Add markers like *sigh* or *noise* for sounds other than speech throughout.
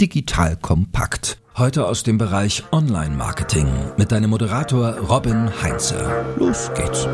Digital Kompakt. Heute aus dem Bereich Online-Marketing mit deinem Moderator Robin Heinze. Los geht's.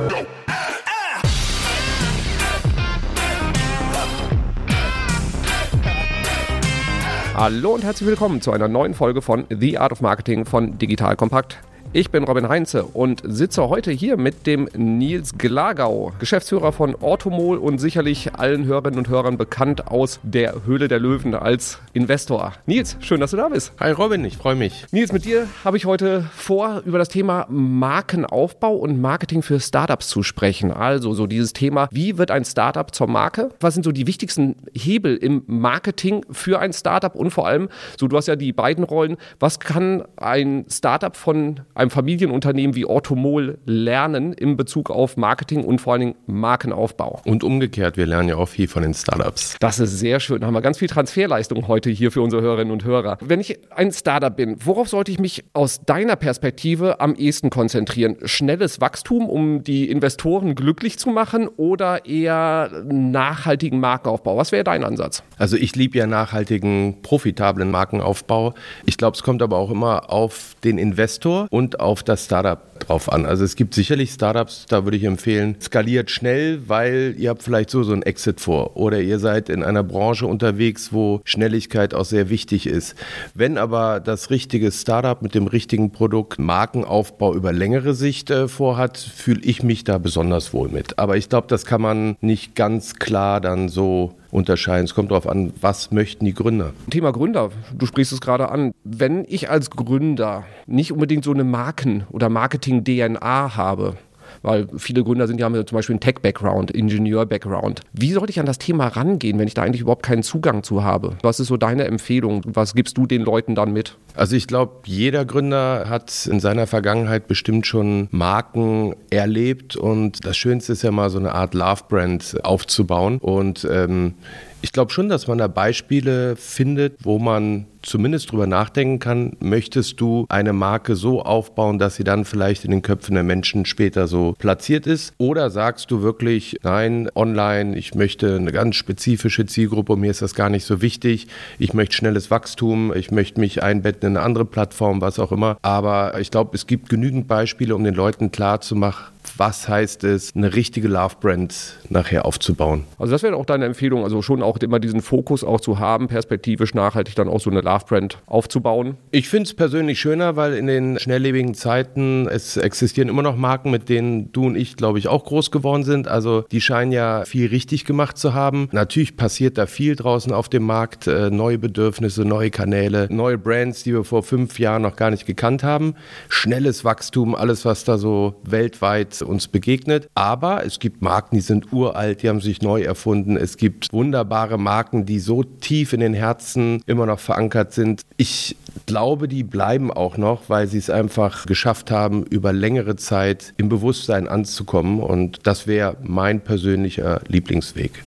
Hallo und herzlich willkommen zu einer neuen Folge von The Art of Marketing von Digital Kompakt. Ich bin Robin Heinze und sitze heute hier mit dem Nils Glagau, Geschäftsführer von Ortomol und sicherlich allen Hörerinnen und Hörern bekannt aus der Höhle der Löwen als Investor. Nils, schön, dass du da bist. Hi Robin, ich freue mich. Nils, mit dir habe ich heute vor, über das Thema Markenaufbau und Marketing für Startups zu sprechen. Also so dieses Thema, wie wird ein Startup zur Marke? Was sind so die wichtigsten Hebel im Marketing für ein Startup und vor allem, so du hast ja die beiden Rollen, was kann ein Startup von einem Familienunternehmen wie Orthomol lernen in Bezug auf Marketing und vor allen Dingen Markenaufbau. Und umgekehrt, wir lernen ja auch viel von den Startups. Das ist sehr schön. Da haben wir ganz viel Transferleistung heute hier für unsere Hörerinnen und Hörer. Wenn ich ein Startup bin, worauf sollte ich mich aus deiner Perspektive am ehesten konzentrieren? Schnelles Wachstum, um die Investoren glücklich zu machen oder eher nachhaltigen Markenaufbau? Was wäre dein Ansatz? Also ich liebe ja nachhaltigen, profitablen Markenaufbau. Ich glaube, es kommt aber auch immer auf den Investor und auf das Startup drauf an. Also es gibt sicherlich Startups, da würde ich empfehlen, skaliert schnell, weil ihr habt vielleicht so so ein Exit vor oder ihr seid in einer Branche unterwegs, wo Schnelligkeit auch sehr wichtig ist. Wenn aber das richtige Startup mit dem richtigen Produkt Markenaufbau über längere Sicht äh, vorhat, fühle ich mich da besonders wohl mit. Aber ich glaube, das kann man nicht ganz klar dann so unterscheiden. Es kommt darauf an, was möchten die Gründer. Thema Gründer, du sprichst es gerade an. Wenn ich als Gründer nicht unbedingt so eine Marken- oder Marketing-DNA habe, weil viele Gründer sind ja haben zum Beispiel einen Tech-Background, Ingenieur-Background. Wie sollte ich an das Thema rangehen, wenn ich da eigentlich überhaupt keinen Zugang zu habe? Was ist so deine Empfehlung? Was gibst du den Leuten dann mit? Also ich glaube, jeder Gründer hat in seiner Vergangenheit bestimmt schon Marken erlebt und das Schönste ist ja mal so eine Art Love-Brand aufzubauen und ähm, ich glaube schon, dass man da Beispiele findet, wo man zumindest drüber nachdenken kann, möchtest du eine Marke so aufbauen, dass sie dann vielleicht in den Köpfen der Menschen später so platziert ist? Oder sagst du wirklich, nein, online, ich möchte eine ganz spezifische Zielgruppe, mir ist das gar nicht so wichtig, ich möchte schnelles Wachstum, ich möchte mich einbetten in eine andere Plattform, was auch immer. Aber ich glaube, es gibt genügend Beispiele, um den Leuten klarzumachen, was heißt es, eine richtige Love-Brand nachher aufzubauen. Also das wäre auch deine Empfehlung, also schon auch immer diesen Fokus auch zu haben, perspektivisch nachhaltig dann auch so eine Love-Brand aufzubauen. Ich finde es persönlich schöner, weil in den schnelllebigen Zeiten es existieren immer noch Marken, mit denen du und ich, glaube ich, auch groß geworden sind. Also die scheinen ja viel richtig gemacht zu haben. Natürlich passiert da viel draußen auf dem Markt, äh, neue Bedürfnisse, neue Kanäle, neue Brands, die wir vor fünf Jahren noch gar nicht gekannt haben. Schnelles Wachstum, alles, was da so weltweit uns begegnet. Aber es gibt Marken, die sind uralt, die haben sich neu erfunden. Es gibt wunderbare Marken, die so tief in den Herzen immer noch verankert sind. Ich glaube, die bleiben auch noch, weil sie es einfach geschafft haben, über längere Zeit im Bewusstsein anzukommen. Und das wäre mein persönlicher Lieblingsweg.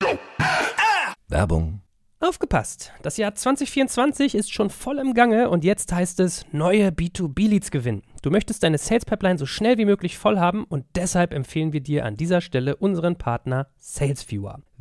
Werbung. Aufgepasst! Das Jahr 2024 ist schon voll im Gange und jetzt heißt es neue B2B-Leads gewinnen. Du möchtest deine Sales Pipeline so schnell wie möglich voll haben und deshalb empfehlen wir dir an dieser Stelle unseren Partner SalesViewer.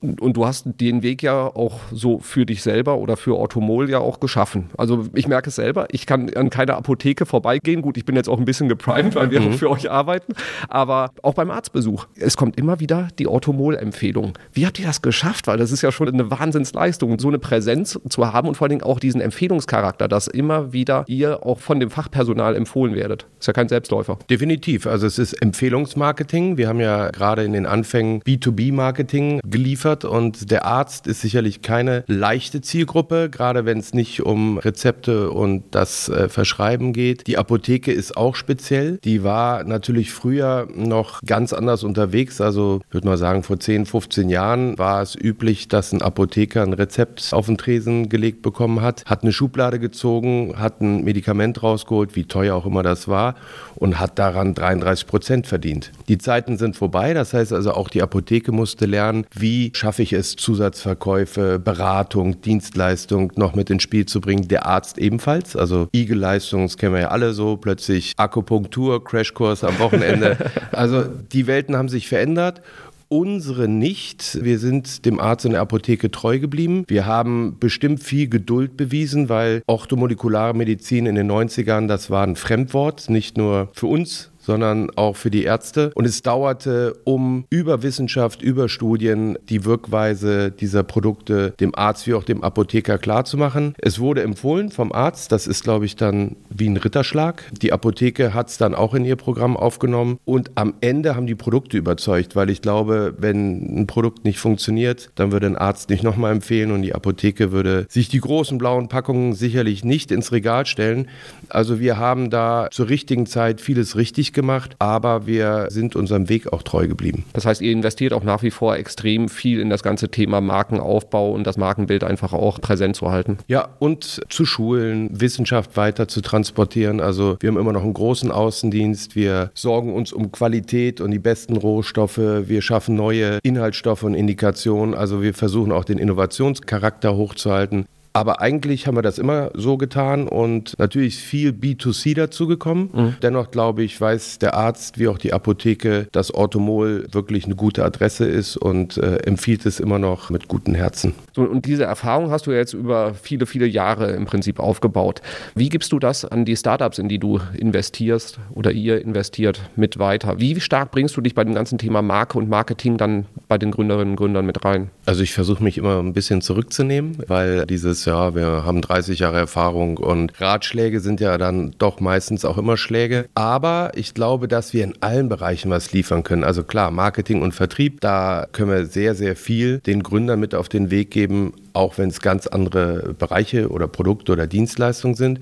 Und du hast den Weg ja auch so für dich selber oder für Orthomol ja auch geschaffen. Also ich merke es selber, ich kann an keiner Apotheke vorbeigehen. Gut, ich bin jetzt auch ein bisschen geprimed, weil wir mhm. auch für euch arbeiten. Aber auch beim Arztbesuch. Es kommt immer wieder die Orthomol-Empfehlung. Wie habt ihr das geschafft? Weil das ist ja schon eine Wahnsinnsleistung, so eine Präsenz zu haben und vor allen Dingen auch diesen Empfehlungscharakter, dass immer wieder ihr auch von dem Fachpersonal empfohlen werdet. Ist ja kein Selbstläufer. Definitiv. Also es ist Empfehlungsmarketing. Wir haben ja gerade in den Anfängen B2B-Marketing geliefert und der Arzt ist sicherlich keine leichte Zielgruppe, gerade wenn es nicht um Rezepte und das äh, Verschreiben geht. Die Apotheke ist auch speziell. Die war natürlich früher noch ganz anders unterwegs. Also würde mal sagen, vor 10, 15 Jahren war es üblich, dass ein Apotheker ein Rezept auf den Tresen gelegt bekommen hat, hat eine Schublade gezogen, hat ein Medikament rausgeholt, wie teuer auch immer das war, und hat daran 33 Prozent verdient. Die Zeiten sind vorbei. Das heißt also, auch die Apotheke musste lernen, wie schaffe ich es, Zusatzverkäufe, Beratung, Dienstleistung noch mit ins Spiel zu bringen. Der Arzt ebenfalls. Also IG-Leistung, das kennen wir ja alle so, plötzlich Akupunktur, Crashkurs am Wochenende. *laughs* Also die Welten haben sich verändert unsere nicht. Wir sind dem Arzt in der Apotheke treu geblieben. Wir haben bestimmt viel Geduld bewiesen, weil orthomolekulare Medizin in den 90ern, das war ein Fremdwort, nicht nur für uns, sondern auch für die Ärzte. Und es dauerte, um über Wissenschaft, über Studien die Wirkweise dieser Produkte dem Arzt wie auch dem Apotheker klarzumachen. Es wurde empfohlen vom Arzt, das ist, glaube ich, dann wie ein Ritterschlag. Die Apotheke hat es dann auch in ihr Programm aufgenommen und am Ende haben die Produkte überzeugt, weil ich glaube, wenn ein Produkt nicht funktioniert, dann würde ein Arzt nicht nochmal empfehlen und die Apotheke würde sich die großen blauen Packungen sicherlich nicht ins Regal stellen. Also wir haben da zur richtigen Zeit vieles richtig gemacht, aber wir sind unserem Weg auch treu geblieben. Das heißt, ihr investiert auch nach wie vor extrem viel in das ganze Thema Markenaufbau und das Markenbild einfach auch präsent zu halten. Ja, und zu schulen, Wissenschaft weiter zu transportieren. Also wir haben immer noch einen großen Außendienst. Wir sorgen uns um Qualität und die besten Rohstoffe. Wir schaffen neue Inhaltsstoffe und Indikationen. Also wir versuchen auch den Innovationscharakter hochzuhalten. Aber eigentlich haben wir das immer so getan und natürlich ist viel B2C dazugekommen. Mhm. Dennoch glaube ich, weiß der Arzt wie auch die Apotheke, dass Orthomol wirklich eine gute Adresse ist und äh, empfiehlt es immer noch mit gutem Herzen. So, und diese Erfahrung hast du jetzt über viele, viele Jahre im Prinzip aufgebaut. Wie gibst du das an die Startups, in die du investierst oder ihr investiert, mit weiter? Wie stark bringst du dich bei dem ganzen Thema Marke und Marketing dann bei den Gründerinnen und Gründern mit rein? Also ich versuche mich immer ein bisschen zurückzunehmen, weil dieses ja, wir haben 30 Jahre Erfahrung und Ratschläge sind ja dann doch meistens auch immer Schläge. Aber ich glaube, dass wir in allen Bereichen was liefern können. Also klar, Marketing und Vertrieb, da können wir sehr, sehr viel den Gründern mit auf den Weg geben, auch wenn es ganz andere Bereiche oder Produkte oder Dienstleistungen sind.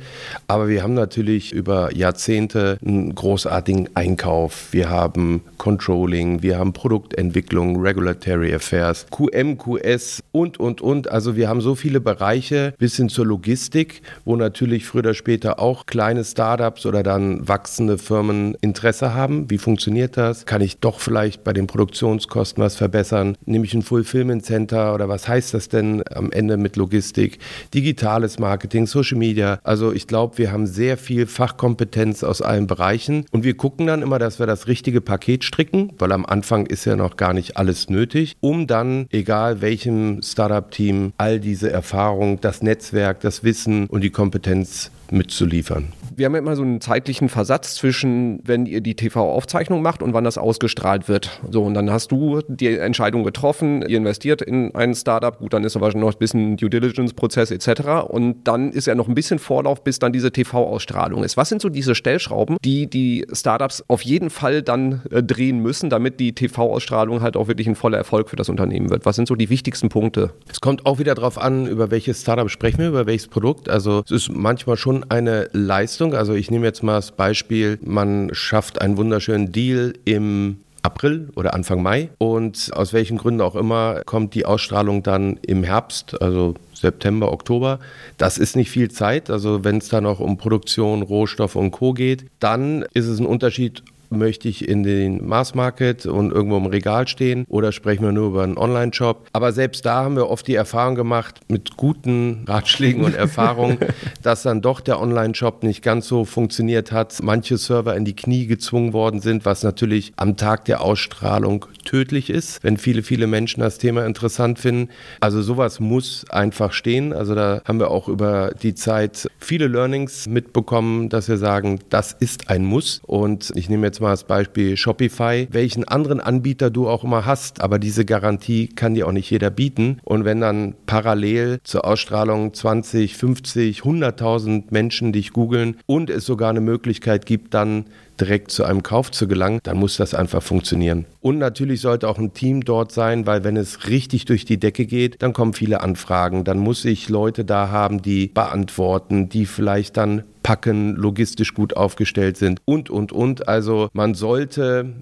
Aber wir haben natürlich über Jahrzehnte einen großartigen Einkauf. Wir haben Controlling, wir haben Produktentwicklung, Regulatory Affairs, QM, QS und, und, und. Also wir haben so viele Bereiche bis hin zur Logistik, wo natürlich früher oder später auch kleine Startups oder dann wachsende Firmen Interesse haben. Wie funktioniert das? Kann ich doch vielleicht bei den Produktionskosten was verbessern? Nehme ich ein Fulfillment Center oder was heißt das denn am Ende mit Logistik, digitales Marketing, Social Media. Also ich glaube, wir haben sehr viel Fachkompetenz aus allen Bereichen und wir gucken dann immer, dass wir das richtige Paket stricken, weil am Anfang ist ja noch gar nicht alles nötig, um dann, egal welchem Startup-Team, all diese Erfahrung, das Netzwerk, das Wissen und die Kompetenz mitzuliefern wir haben ja immer so einen zeitlichen Versatz zwischen, wenn ihr die TV-Aufzeichnung macht und wann das ausgestrahlt wird. So, und dann hast du die Entscheidung getroffen, ihr investiert in ein Startup, gut, dann ist aber schon noch ein bisschen Due Diligence-Prozess etc. Und dann ist ja noch ein bisschen Vorlauf, bis dann diese TV-Ausstrahlung ist. Was sind so diese Stellschrauben, die die Startups auf jeden Fall dann äh, drehen müssen, damit die TV-Ausstrahlung halt auch wirklich ein voller Erfolg für das Unternehmen wird? Was sind so die wichtigsten Punkte? Es kommt auch wieder darauf an, über welches Startup sprechen wir, über welches Produkt. Also es ist manchmal schon eine Leistung, Leistung. Also ich nehme jetzt mal das Beispiel, man schafft einen wunderschönen Deal im April oder Anfang Mai und aus welchen Gründen auch immer kommt die Ausstrahlung dann im Herbst, also September, Oktober. Das ist nicht viel Zeit. Also wenn es dann noch um Produktion, Rohstoff und Co geht, dann ist es ein Unterschied, möchte ich in den Mass Market und irgendwo im Regal stehen oder sprechen wir nur über einen Online-Shop. Aber selbst da haben wir oft die Erfahrung gemacht mit guten Ratschlägen und Erfahrungen, *laughs* dass dann doch der Online-Shop nicht ganz so funktioniert hat. Manche Server in die Knie gezwungen worden sind, was natürlich am Tag der Ausstrahlung tödlich ist, wenn viele, viele Menschen das Thema interessant finden. Also sowas muss einfach stehen. Also da haben wir auch über die Zeit viele Learnings mitbekommen, dass wir sagen, das ist ein Muss. Und ich nehme jetzt mal das Beispiel Shopify, welchen anderen Anbieter du auch immer hast, aber diese Garantie kann dir auch nicht jeder bieten. Und wenn dann parallel zur Ausstrahlung 20, 50, 100.000 Menschen dich googeln und es sogar eine Möglichkeit gibt, dann direkt zu einem Kauf zu gelangen, dann muss das einfach funktionieren. Und natürlich sollte auch ein Team dort sein, weil wenn es richtig durch die Decke geht, dann kommen viele Anfragen. Dann muss ich Leute da haben, die beantworten, die vielleicht dann packen, logistisch gut aufgestellt sind und, und, und. Also man sollte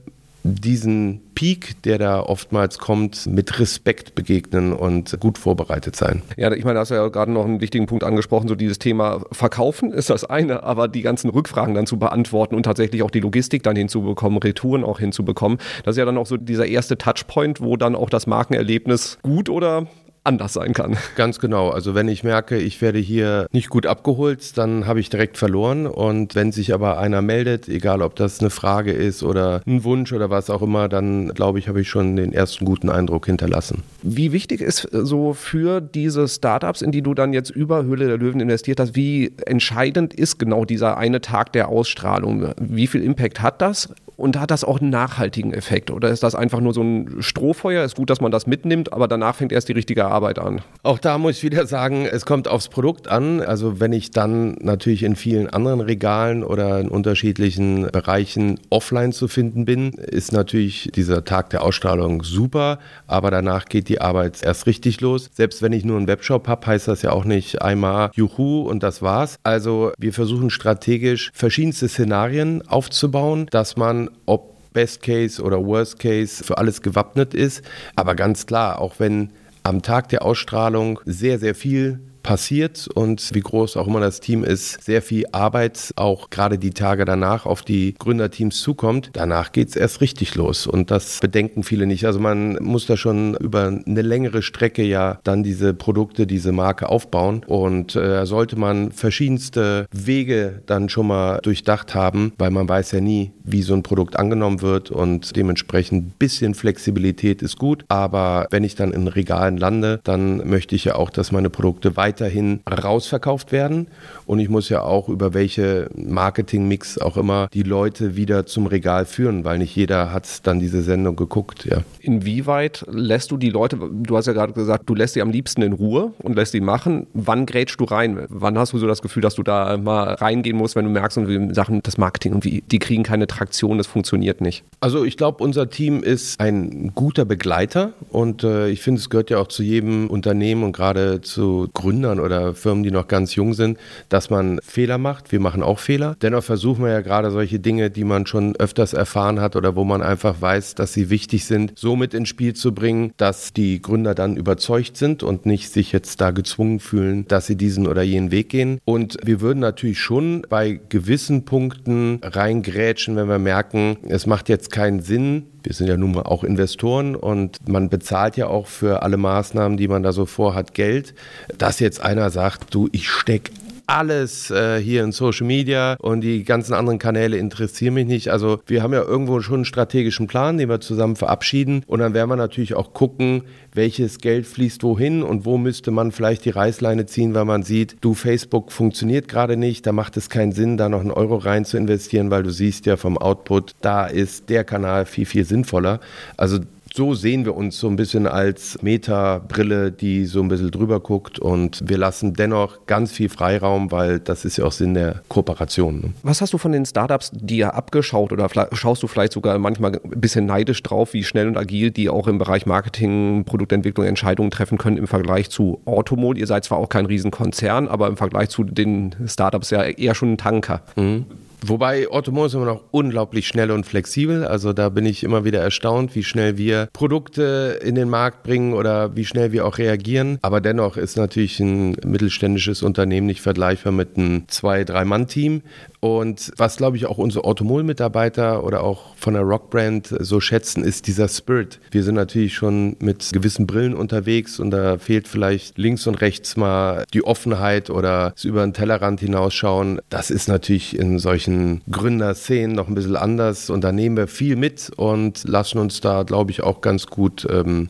diesen Peak, der da oftmals kommt, mit Respekt begegnen und gut vorbereitet sein. Ja, ich meine, da hast du ja gerade noch einen wichtigen Punkt angesprochen, so dieses Thema Verkaufen ist das eine, aber die ganzen Rückfragen dann zu beantworten und tatsächlich auch die Logistik dann hinzubekommen, Retouren auch hinzubekommen, das ist ja dann auch so dieser erste Touchpoint, wo dann auch das Markenerlebnis gut oder anders sein kann. Ganz genau. Also wenn ich merke, ich werde hier nicht gut abgeholt, dann habe ich direkt verloren. Und wenn sich aber einer meldet, egal ob das eine Frage ist oder ein Wunsch oder was auch immer, dann glaube ich, habe ich schon den ersten guten Eindruck hinterlassen. Wie wichtig ist so für diese Startups, in die du dann jetzt über Höhle der Löwen investiert hast, wie entscheidend ist genau dieser eine Tag der Ausstrahlung? Wie viel Impact hat das? Und hat das auch einen nachhaltigen Effekt? Oder ist das einfach nur so ein Strohfeuer? Ist gut, dass man das mitnimmt, aber danach fängt erst die richtige Arbeit an. Auch da muss ich wieder sagen, es kommt aufs Produkt an. Also wenn ich dann natürlich in vielen anderen Regalen oder in unterschiedlichen Bereichen offline zu finden bin, ist natürlich dieser Tag der Ausstrahlung super, aber danach geht die Arbeit erst richtig los. Selbst wenn ich nur einen Webshop habe, heißt das ja auch nicht einmal Juhu und das war's. Also wir versuchen strategisch verschiedenste Szenarien aufzubauen, dass man ob Best Case oder Worst Case für alles gewappnet ist. Aber ganz klar, auch wenn am Tag der Ausstrahlung sehr, sehr viel passiert und wie groß auch immer das Team ist, sehr viel Arbeit auch gerade die Tage danach auf die Gründerteams zukommt. Danach geht es erst richtig los und das bedenken viele nicht. Also man muss da schon über eine längere Strecke ja dann diese Produkte, diese Marke aufbauen und äh, sollte man verschiedenste Wege dann schon mal durchdacht haben, weil man weiß ja nie, wie so ein Produkt angenommen wird und dementsprechend ein bisschen Flexibilität ist gut. Aber wenn ich dann in Regalen lande, dann möchte ich ja auch, dass meine Produkte weiter weiterhin rausverkauft werden. Und ich muss ja auch über welche Marketingmix auch immer die Leute wieder zum Regal führen, weil nicht jeder hat dann diese Sendung geguckt. Ja. Inwieweit lässt du die Leute, du hast ja gerade gesagt, du lässt sie am liebsten in Ruhe und lässt sie machen. Wann grätschst du rein? Wann hast du so das Gefühl, dass du da mal reingehen musst, wenn du merkst, irgendwie Sachen, das Marketing, irgendwie, die kriegen keine Traktion, das funktioniert nicht? Also ich glaube, unser Team ist ein guter Begleiter und äh, ich finde, es gehört ja auch zu jedem Unternehmen und gerade zu Gründern oder Firmen, die noch ganz jung sind, dass man Fehler macht. Wir machen auch Fehler. Dennoch versuchen wir ja gerade solche Dinge, die man schon öfters erfahren hat oder wo man einfach weiß, dass sie wichtig sind, so mit ins Spiel zu bringen, dass die Gründer dann überzeugt sind und nicht sich jetzt da gezwungen fühlen, dass sie diesen oder jenen Weg gehen. Und wir würden natürlich schon bei gewissen Punkten reingrätschen, wenn wir merken, es macht jetzt keinen Sinn, wir sind ja nun mal auch Investoren und man bezahlt ja auch für alle Maßnahmen, die man da so vorhat, Geld. Dass jetzt einer sagt, du, ich stecke alles äh, hier in Social Media und die ganzen anderen Kanäle interessieren mich nicht. Also wir haben ja irgendwo schon einen strategischen Plan, den wir zusammen verabschieden und dann werden wir natürlich auch gucken, welches Geld fließt wohin und wo müsste man vielleicht die Reißleine ziehen, weil man sieht, du Facebook funktioniert gerade nicht, da macht es keinen Sinn, da noch einen Euro rein zu investieren, weil du siehst ja vom Output, da ist der Kanal viel, viel sinnvoller. Also so sehen wir uns so ein bisschen als Meta-Brille, die so ein bisschen drüber guckt und wir lassen dennoch ganz viel Freiraum, weil das ist ja auch Sinn der Kooperation. Ne? Was hast du von den Startups dir abgeschaut oder schaust du vielleicht sogar manchmal ein bisschen neidisch drauf, wie schnell und agil die auch im Bereich Marketing, Produktentwicklung Entscheidungen treffen können im Vergleich zu Automol? Ihr seid zwar auch kein Riesenkonzern, aber im Vergleich zu den Startups ja eher schon ein Tanker. Mhm. Wobei Ottomo ist immer noch unglaublich schnell und flexibel. Also da bin ich immer wieder erstaunt, wie schnell wir Produkte in den Markt bringen oder wie schnell wir auch reagieren. Aber dennoch ist natürlich ein mittelständisches Unternehmen nicht vergleichbar mit einem zwei-, drei-Mann-Team. Und was, glaube ich, auch unsere Automol-Mitarbeiter oder auch von der Rockbrand so schätzen, ist dieser Spirit. Wir sind natürlich schon mit gewissen Brillen unterwegs und da fehlt vielleicht links und rechts mal die Offenheit oder über den Tellerrand hinausschauen. Das ist natürlich in solchen solchen Gründerszenen noch ein bisschen anders und da nehmen wir viel mit und lassen uns da, glaube ich, auch ganz gut ähm,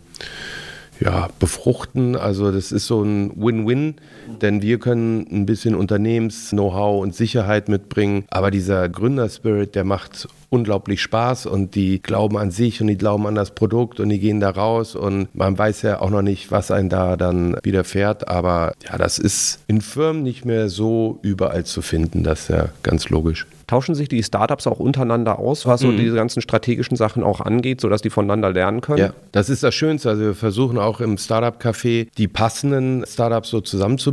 ja, befruchten. Also das ist so ein Win-Win, denn wir können ein bisschen Unternehmens-Know-how und Sicherheit mitbringen, aber dieser Gründerspirit, der macht unglaublich Spaß und die glauben an sich und die glauben an das Produkt und die gehen da raus und man weiß ja auch noch nicht, was einen da dann widerfährt, aber ja, das ist in Firmen nicht mehr so überall zu finden, das ist ja ganz logisch. Tauschen sich die Startups auch untereinander aus, was so Mhm. diese ganzen strategischen Sachen auch angeht, sodass die voneinander lernen können? Ja, das ist das Schönste. Also wir versuchen auch im Startup-Café die passenden Startups so zusammenzubringen,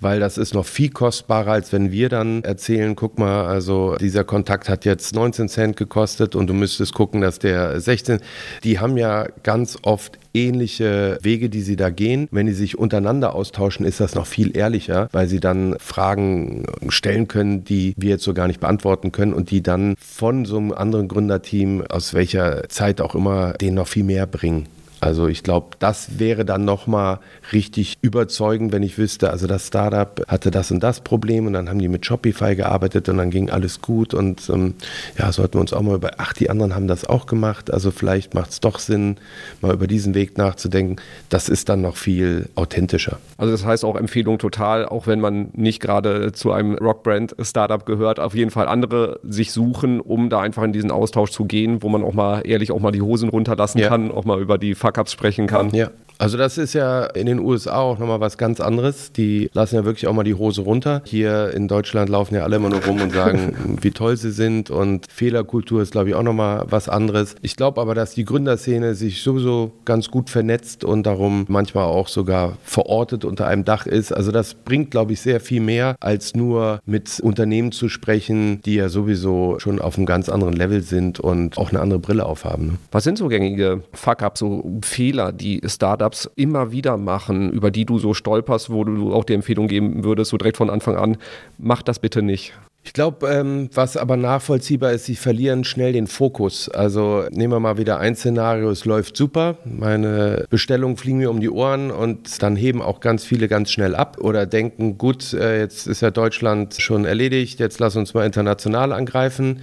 weil das ist noch viel kostbarer, als wenn wir dann erzählen, guck mal, also dieser Kontakt hat jetzt 19 Cent gekostet und du müsstest gucken, dass der 16. Die haben ja ganz oft ähnliche Wege, die sie da gehen. Wenn die sich untereinander austauschen, ist das noch viel ehrlicher, weil sie dann Fragen stellen können, die wir jetzt so gar nicht beantworten können und die dann von so einem anderen Gründerteam, aus welcher Zeit auch immer, denen noch viel mehr bringen. Also ich glaube, das wäre dann nochmal richtig überzeugend, wenn ich wüsste, also das Startup hatte das und das Problem und dann haben die mit Shopify gearbeitet und dann ging alles gut und ähm, ja, sollten wir uns auch mal über, ach, die anderen haben das auch gemacht, also vielleicht macht es doch Sinn, mal über diesen Weg nachzudenken. Das ist dann noch viel authentischer. Also das heißt auch Empfehlung total, auch wenn man nicht gerade zu einem Rockbrand-Startup gehört, auf jeden Fall andere sich suchen, um da einfach in diesen Austausch zu gehen, wo man auch mal ehrlich auch mal die Hosen runterlassen Ja. kann, auch mal über die Fuck-Ups sprechen kann. Ja. Also das ist ja in den USA auch nochmal was ganz anderes. Die lassen ja wirklich auch mal die Hose runter. Hier in Deutschland laufen ja alle immer nur rum und sagen, *laughs* wie toll sie sind und Fehlerkultur ist, glaube ich, auch nochmal was anderes. Ich glaube aber, dass die Gründerszene sich sowieso ganz gut vernetzt und darum manchmal auch sogar verortet unter einem Dach ist. Also das bringt, glaube ich, sehr viel mehr, als nur mit Unternehmen zu sprechen, die ja sowieso schon auf einem ganz anderen Level sind und auch eine andere Brille aufhaben. Ne? Was sind so gängige Fuck-Ups, so Fehler, die Startups immer wieder machen, über die du so stolperst, wo du auch die Empfehlung geben würdest, so direkt von Anfang an, mach das bitte nicht. Ich glaube, ähm, was aber nachvollziehbar ist, sie verlieren schnell den Fokus. Also nehmen wir mal wieder ein Szenario, es läuft super, meine Bestellungen fliegen mir um die Ohren und dann heben auch ganz viele ganz schnell ab oder denken, gut, äh, jetzt ist ja Deutschland schon erledigt, jetzt lass uns mal international angreifen.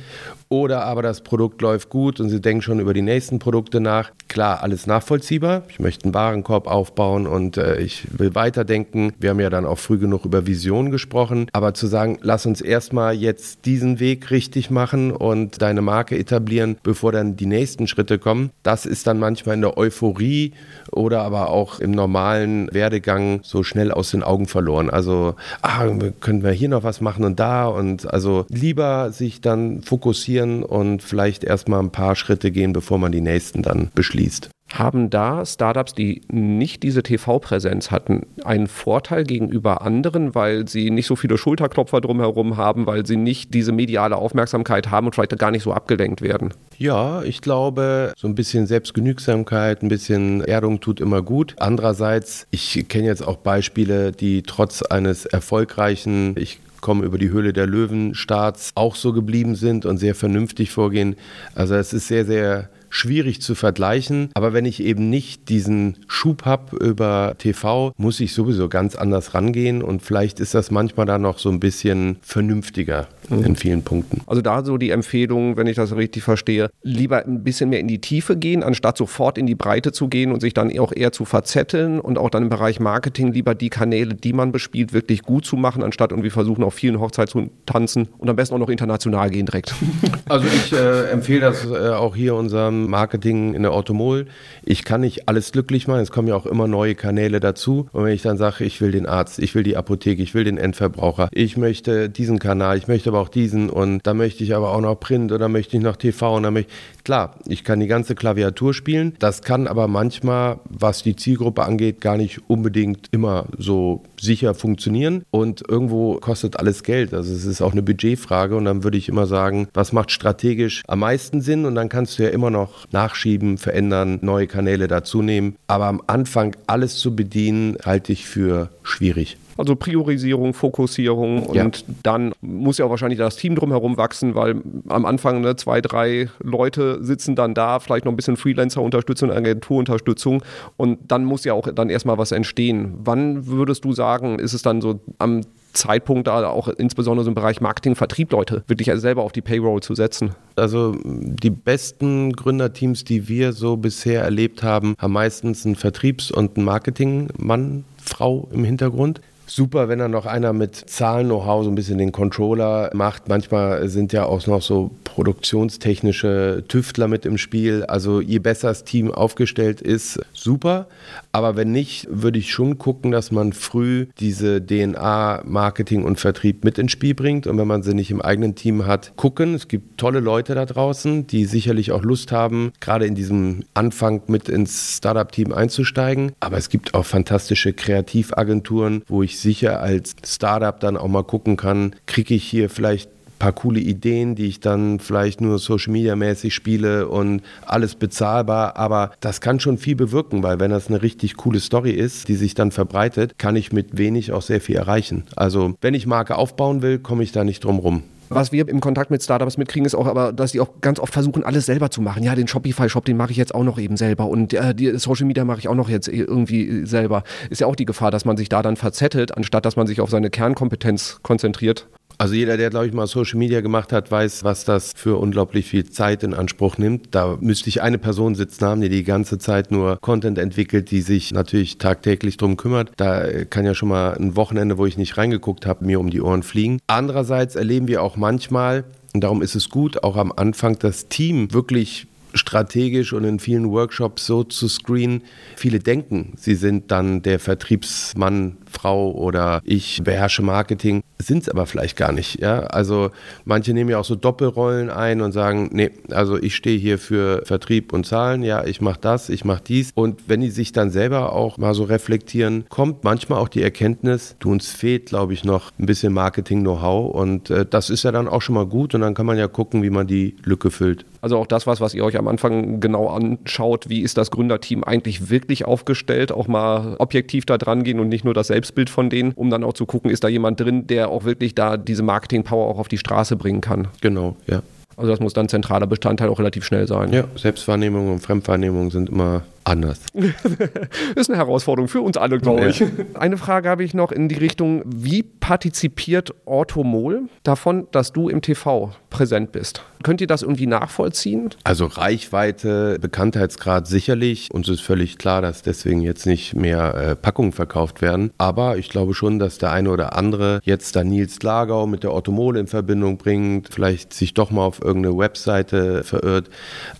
Oder aber das Produkt läuft gut und sie denken schon über die nächsten Produkte nach. Klar, alles nachvollziehbar. Ich möchte einen Warenkorb aufbauen und äh, ich will weiterdenken. Wir haben ja dann auch früh genug über Visionen gesprochen. Aber zu sagen, lass uns erstmal jetzt diesen Weg richtig machen und deine Marke etablieren, bevor dann die nächsten Schritte kommen, das ist dann manchmal in der Euphorie oder aber auch im normalen Werdegang so schnell aus den Augen verloren. Also, ah, können wir hier noch was machen und da und also lieber sich dann fokussieren und vielleicht erstmal ein paar Schritte gehen, bevor man die nächsten dann beschließt. Haben da Startups, die nicht diese TV-Präsenz hatten, einen Vorteil gegenüber anderen, weil sie nicht so viele Schulterklopfer drumherum haben, weil sie nicht diese mediale Aufmerksamkeit haben und vielleicht gar nicht so abgelenkt werden? Ja, ich glaube, so ein bisschen Selbstgenügsamkeit, ein bisschen Erdung tut immer gut. Andererseits, ich kenne jetzt auch Beispiele, die trotz eines erfolgreichen, ich komme über die Höhle der Löwen-Starts auch so geblieben sind und sehr vernünftig vorgehen. Also es ist sehr, sehr schwierig zu vergleichen. Aber wenn ich eben nicht diesen Schub habe über TV, muss ich sowieso ganz anders rangehen und vielleicht ist das manchmal dann noch so ein bisschen vernünftiger in vielen Punkten. Also da so die Empfehlung, wenn ich das richtig verstehe, lieber ein bisschen mehr in die Tiefe gehen, anstatt sofort in die Breite zu gehen und sich dann auch eher zu verzetteln und auch dann im Bereich Marketing lieber die Kanäle, die man bespielt, wirklich gut zu machen, anstatt irgendwie versuchen, auf vielen Hochzeiten zu tanzen und am besten auch noch international gehen direkt. Also ich äh, empfehle das äh, auch hier unserem Marketing in der Automol. Ich kann nicht alles glücklich machen, es kommen ja auch immer neue Kanäle dazu. Und wenn ich dann sage, ich will den Arzt, ich will die Apotheke, ich will den Endverbraucher, ich möchte diesen Kanal, ich möchte aber auch diesen und da möchte ich aber auch noch Print oder möchte ich noch TV und dann möchte ich, klar, ich kann die ganze Klaviatur spielen. Das kann aber manchmal, was die Zielgruppe angeht, gar nicht unbedingt immer so sicher funktionieren und irgendwo kostet alles Geld. Also es ist auch eine Budgetfrage und dann würde ich immer sagen, was macht strategisch am meisten Sinn und dann kannst du ja immer noch nachschieben, verändern, neue Kanäle dazu nehmen. Aber am Anfang alles zu bedienen, halte ich für schwierig. Also Priorisierung, Fokussierung und Ja. dann muss ja auch wahrscheinlich das Team drumherum wachsen, weil am Anfang ne, zwei, drei Leute sitzen dann da, vielleicht noch ein bisschen Freelancer-Unterstützung, Agenturunterstützung und dann muss ja auch dann erstmal was entstehen. Wann würdest du sagen, ist es dann so am Zeitpunkt, da auch insbesondere so im Bereich Marketing, Vertrieb Leute wirklich selber auf die Payroll zu setzen? Also die besten Gründerteams, die wir so bisher erlebt haben, haben meistens einen Vertriebs- und einen Marketingmann, Frau im Hintergrund super, wenn dann noch einer mit Zahlen-Know-how so ein bisschen den Controller macht. Manchmal sind ja auch noch so produktionstechnische Tüftler mit im Spiel. Also je besser das Team aufgestellt ist, super. Aber wenn nicht, würde ich schon gucken, dass man früh diese DNA Marketing und Vertrieb mit ins Spiel bringt. Und wenn man sie nicht im eigenen Team hat, gucken. Es gibt tolle Leute da draußen, die sicherlich auch Lust haben, gerade in diesem Anfang mit ins Startup-Team einzusteigen. Aber es gibt auch fantastische Kreativagenturen, wo ich sicher als Startup dann auch mal gucken kann, kriege ich hier vielleicht paar coole Ideen, die ich dann vielleicht nur Social Media mäßig spiele und alles bezahlbar. Aber das kann schon viel bewirken, weil wenn das eine richtig coole Story ist, die sich dann verbreitet, kann ich mit wenig auch sehr viel erreichen. Also wenn ich Marke aufbauen will, komme ich da nicht drum rum. Was wir im Kontakt mit Startups mitkriegen, ist auch aber, dass die auch ganz oft versuchen, alles selber zu machen. Ja, den Shopify-Shop, den mache ich jetzt auch noch eben selber und äh, die Social Media mache ich auch noch jetzt irgendwie selber. Ist ja auch die Gefahr, dass man sich da dann verzettelt, anstatt dass man sich auf seine Kernkompetenz konzentriert. Also jeder, der, glaube ich, mal Social Media gemacht hat, weiß, was das für unglaublich viel Zeit in Anspruch nimmt. Da müsste ich eine Person sitzen haben, die die ganze Zeit nur Content entwickelt, die sich natürlich tagtäglich drum kümmert. Da kann ja schon mal ein Wochenende, wo ich nicht reingeguckt habe, mir um die Ohren fliegen. Andererseits erleben wir auch manchmal, und darum ist es gut, auch am Anfang das Team wirklich strategisch und in vielen Workshops so zu screenen. Viele denken, sie sind dann der Vertriebsmann, Frau oder ich beherrsche Marketing, sind es aber vielleicht gar nicht. Ja? Also manche nehmen ja auch so Doppelrollen ein und sagen, nee, also ich stehe hier für Vertrieb und Zahlen, ja, ich mache das, ich mache dies. Und wenn die sich dann selber auch mal so reflektieren, kommt manchmal auch die Erkenntnis, du uns fehlt, glaube ich, noch ein bisschen Marketing-Know-how und äh, das ist ja dann auch schon mal gut und dann kann man ja gucken, wie man die Lücke füllt. Also auch das was, was ihr euch am Anfang genau anschaut, wie ist das Gründerteam eigentlich wirklich aufgestellt, auch mal objektiv da dran gehen und nicht nur das Selbstbild von denen, um dann auch zu gucken, ist da jemand drin, der auch wirklich da diese Marketing-Power auch auf die Straße bringen kann. Genau, ja. Also das muss dann zentraler Bestandteil auch relativ schnell sein. Ja, Selbstwahrnehmung und Fremdwahrnehmung sind immer anders. *laughs* ist eine Herausforderung für uns alle, glaube ich. Eine Frage habe ich noch in die Richtung, wie partizipiert Orthomol davon, dass du im TV präsent bist? Könnt ihr das irgendwie nachvollziehen? Also Reichweite, Bekanntheitsgrad sicherlich. Uns ist völlig klar, dass deswegen jetzt nicht mehr äh, Packungen verkauft werden. Aber ich glaube schon, dass der eine oder andere jetzt da Nils Lagau mit der Orthomol in Verbindung bringt, vielleicht sich doch mal auf irgendeine Webseite verirrt.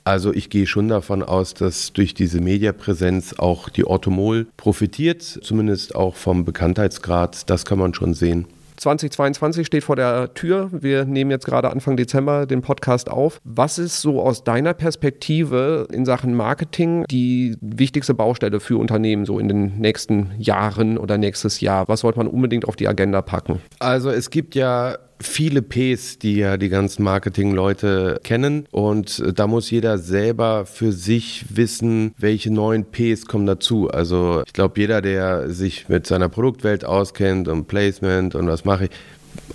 Also ich gehe schon davon aus, dass durch diese Medien Mediapräsenz auch die Orthomol profitiert, zumindest auch vom Bekanntheitsgrad. Das kann man schon sehen. 2022 steht vor der Tür. Wir nehmen jetzt gerade Anfang Dezember den Podcast auf. Was ist so aus deiner Perspektive in Sachen Marketing die wichtigste Baustelle für Unternehmen so in den nächsten Jahren oder nächstes Jahr? Was sollte man unbedingt auf die Agenda packen? Also es gibt ja viele Ps, die ja die ganzen Marketingleute kennen. Und da muss jeder selber für sich wissen, welche neuen Ps kommen dazu. Also ich glaube, jeder, der sich mit seiner Produktwelt auskennt und Placement und was mache ich,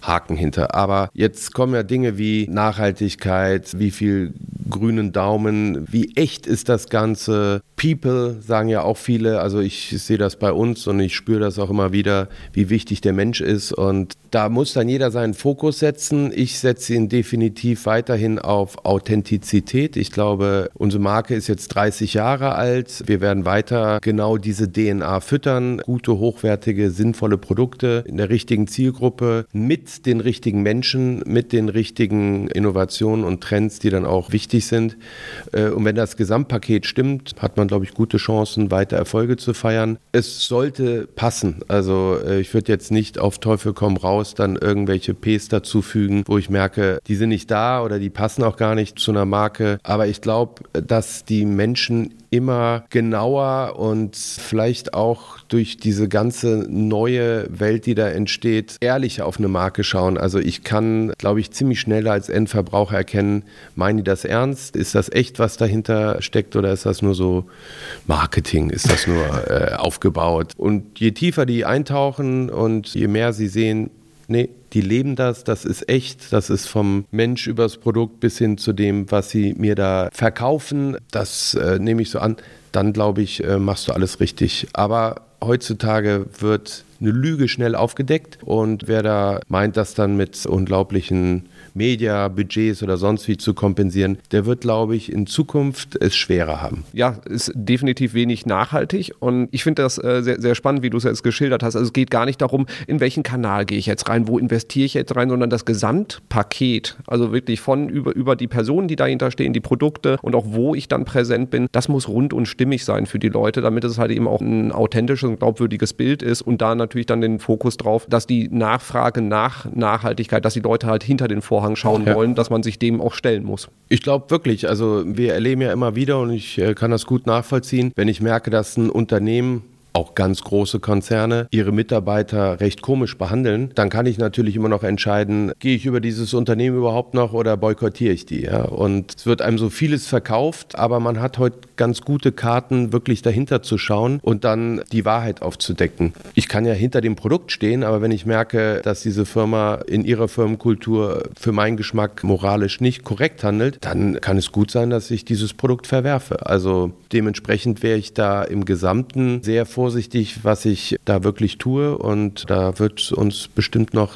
Haken hinter. Aber jetzt kommen ja Dinge wie Nachhaltigkeit, wie viel grünen Daumen, wie echt ist das Ganze. People sagen ja auch viele, also ich sehe das bei uns und ich spüre das auch immer wieder, wie wichtig der Mensch ist. Und da muss dann jeder seinen Fokus setzen. Ich setze ihn definitiv weiterhin auf Authentizität. Ich glaube, unsere Marke ist jetzt 30 Jahre alt. Wir werden weiter genau diese DNA füttern. Gute, hochwertige, sinnvolle Produkte in der richtigen Zielgruppe mit den richtigen Menschen, mit den richtigen Innovationen und Trends, die dann auch wichtig sind. Äh, und wenn das Gesamtpaket stimmt, hat man, glaube ich, gute Chancen, weiter Erfolge zu feiern. Es sollte passen. Also äh, ich würde jetzt nicht auf Teufel komm raus dann irgendwelche Ps dazufügen, wo ich merke, die sind nicht da oder die passen auch gar nicht zu einer Marke. Aber ich glaube, dass die Menschen immer genauer und vielleicht auch durch diese ganze neue Welt, die da entsteht, ehrlicher auf eine Marke schauen. Also ich kann, glaube ich, ziemlich schnell als Endverbraucher erkennen, meinen die das ernst? Ist das echt, was dahinter steckt oder ist das nur so Marketing? Ist das nur *laughs* äh, aufgebaut? Und je tiefer die eintauchen und je mehr sie sehen, nee, die leben das, das ist echt, das ist vom Mensch übers Produkt bis hin zu dem, was sie mir da verkaufen, das äh, nehme ich so an, dann glaube ich, äh, machst du alles richtig. Aber heutzutage wird eine Lüge schnell aufgedeckt. Und wer da meint, das dann mit unglaublichen Media-Budgets oder sonst wie zu kompensieren, der wird, glaube ich, in Zukunft es schwerer haben. Ja, ist definitiv wenig nachhaltig und ich finde das äh, sehr, sehr spannend, wie du es jetzt geschildert hast. Also es geht gar nicht darum, in welchen Kanal gehe ich jetzt rein, wo investiere ich jetzt rein, sondern das Gesamtpaket, also wirklich von über, über die Personen, die dahinter stehen, die Produkte und auch wo ich dann präsent bin, das muss rund und stimmig sein für die Leute, damit es halt eben auch ein authentisches und glaubwürdiges Bild ist und da natürlich dann den Fokus drauf, dass die Nachfrage nach Nachhaltigkeit, dass die Leute halt hinter den Vorhang Vorhang schauen ja. wollen, dass man sich dem auch stellen muss. Ich glaube wirklich, also wir erleben ja immer wieder und ich äh, kann das gut nachvollziehen, wenn ich merke, dass ein Unternehmen auch ganz große Konzerne ihre Mitarbeiter recht komisch behandeln, dann kann ich natürlich immer noch entscheiden, gehe ich über dieses Unternehmen überhaupt noch oder boykottiere ich die. Ja? Und es wird einem so vieles verkauft, aber man hat heute ganz gute Karten, wirklich dahinter zu schauen und dann die Wahrheit aufzudecken. Ich kann ja hinter dem Produkt stehen, aber wenn ich merke, dass diese Firma in ihrer Firmenkultur für meinen Geschmack moralisch nicht korrekt handelt, dann kann es gut sein, dass ich dieses Produkt verwerfe. Also dementsprechend wäre ich da im Gesamten sehr vorsichtig was ich da wirklich tue und da wird uns bestimmt noch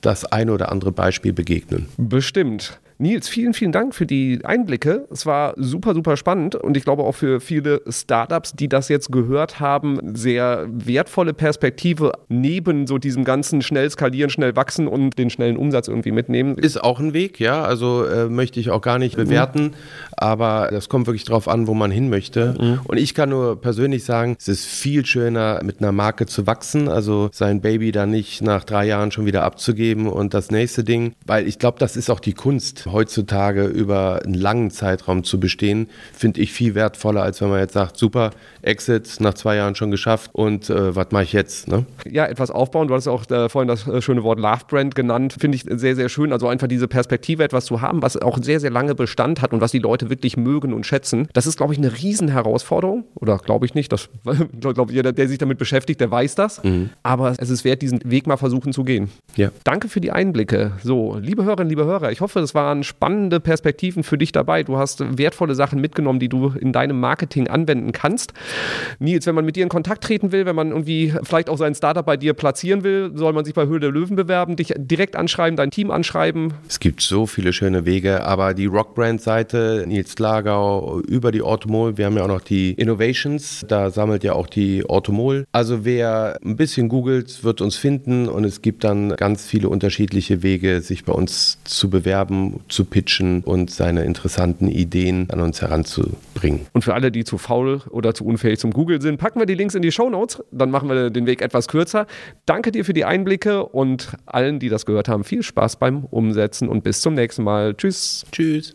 das eine oder andere Beispiel begegnen. Bestimmt. Nils, vielen, vielen Dank für die Einblicke. Es war super, super spannend und ich glaube auch für viele Startups, die das jetzt gehört haben, sehr wertvolle Perspektive neben so diesem ganzen schnell skalieren, schnell wachsen und den schnellen Umsatz irgendwie mitnehmen. Ist auch ein Weg, ja. Also äh, möchte ich auch gar nicht bewerten, mhm. aber das kommt wirklich darauf an, wo man hin möchte. Mhm. Und ich kann nur persönlich sagen, es ist viel schöner, mit einer Marke zu wachsen, also sein Baby dann nicht nach drei Jahren schon wieder abzugeben und das nächste Ding, weil ich glaube, das ist auch die Kunst heutzutage über einen langen Zeitraum zu bestehen, finde ich viel wertvoller, als wenn man jetzt sagt, super, Exit nach zwei Jahren schon geschafft und äh, was mache ich jetzt? Ne? Ja, etwas aufbauen. Du hast auch äh, vorhin das äh, schöne Wort Love Brand genannt. Finde ich sehr, sehr schön. Also einfach diese Perspektive, etwas zu haben, was auch sehr, sehr lange Bestand hat und was die Leute wirklich mögen und schätzen. Das ist, glaube ich, eine Riesenherausforderung. Oder glaube ich nicht. Das *laughs* glaube jeder, der sich damit beschäftigt, der weiß das. Mhm. Aber es ist wert, diesen Weg mal versuchen zu gehen. Ja. Danke für die Einblicke. So, liebe Hörerinnen, liebe Hörer, ich hoffe, es waren spannende Perspektiven für dich dabei. Du hast wertvolle Sachen mitgenommen, die du in deinem Marketing anwenden kannst. Nils, wenn man mit dir in Kontakt treten will, wenn man irgendwie vielleicht auch sein Startup bei dir platzieren will, soll man sich bei Höhle der Löwen bewerben, dich direkt anschreiben, dein Team anschreiben? Es gibt so viele schöne Wege, aber die Rockbrand-Seite, Nils Lagau, über die Automol, wir haben ja auch noch die Innovations, da sammelt ja auch die Automol. Also wer ein bisschen googelt, wird uns finden und es gibt dann ganz viele unterschiedliche Wege, sich bei uns zu bewerben, zu pitchen und seine interessanten Ideen an uns heranzubringen. Und für alle, die zu faul oder zu unfähig zum Google sind, packen wir die Links in die Show Notes. Dann machen wir den Weg etwas kürzer. Danke dir für die Einblicke und allen, die das gehört haben, viel Spaß beim Umsetzen und bis zum nächsten Mal. Tschüss. Tschüss.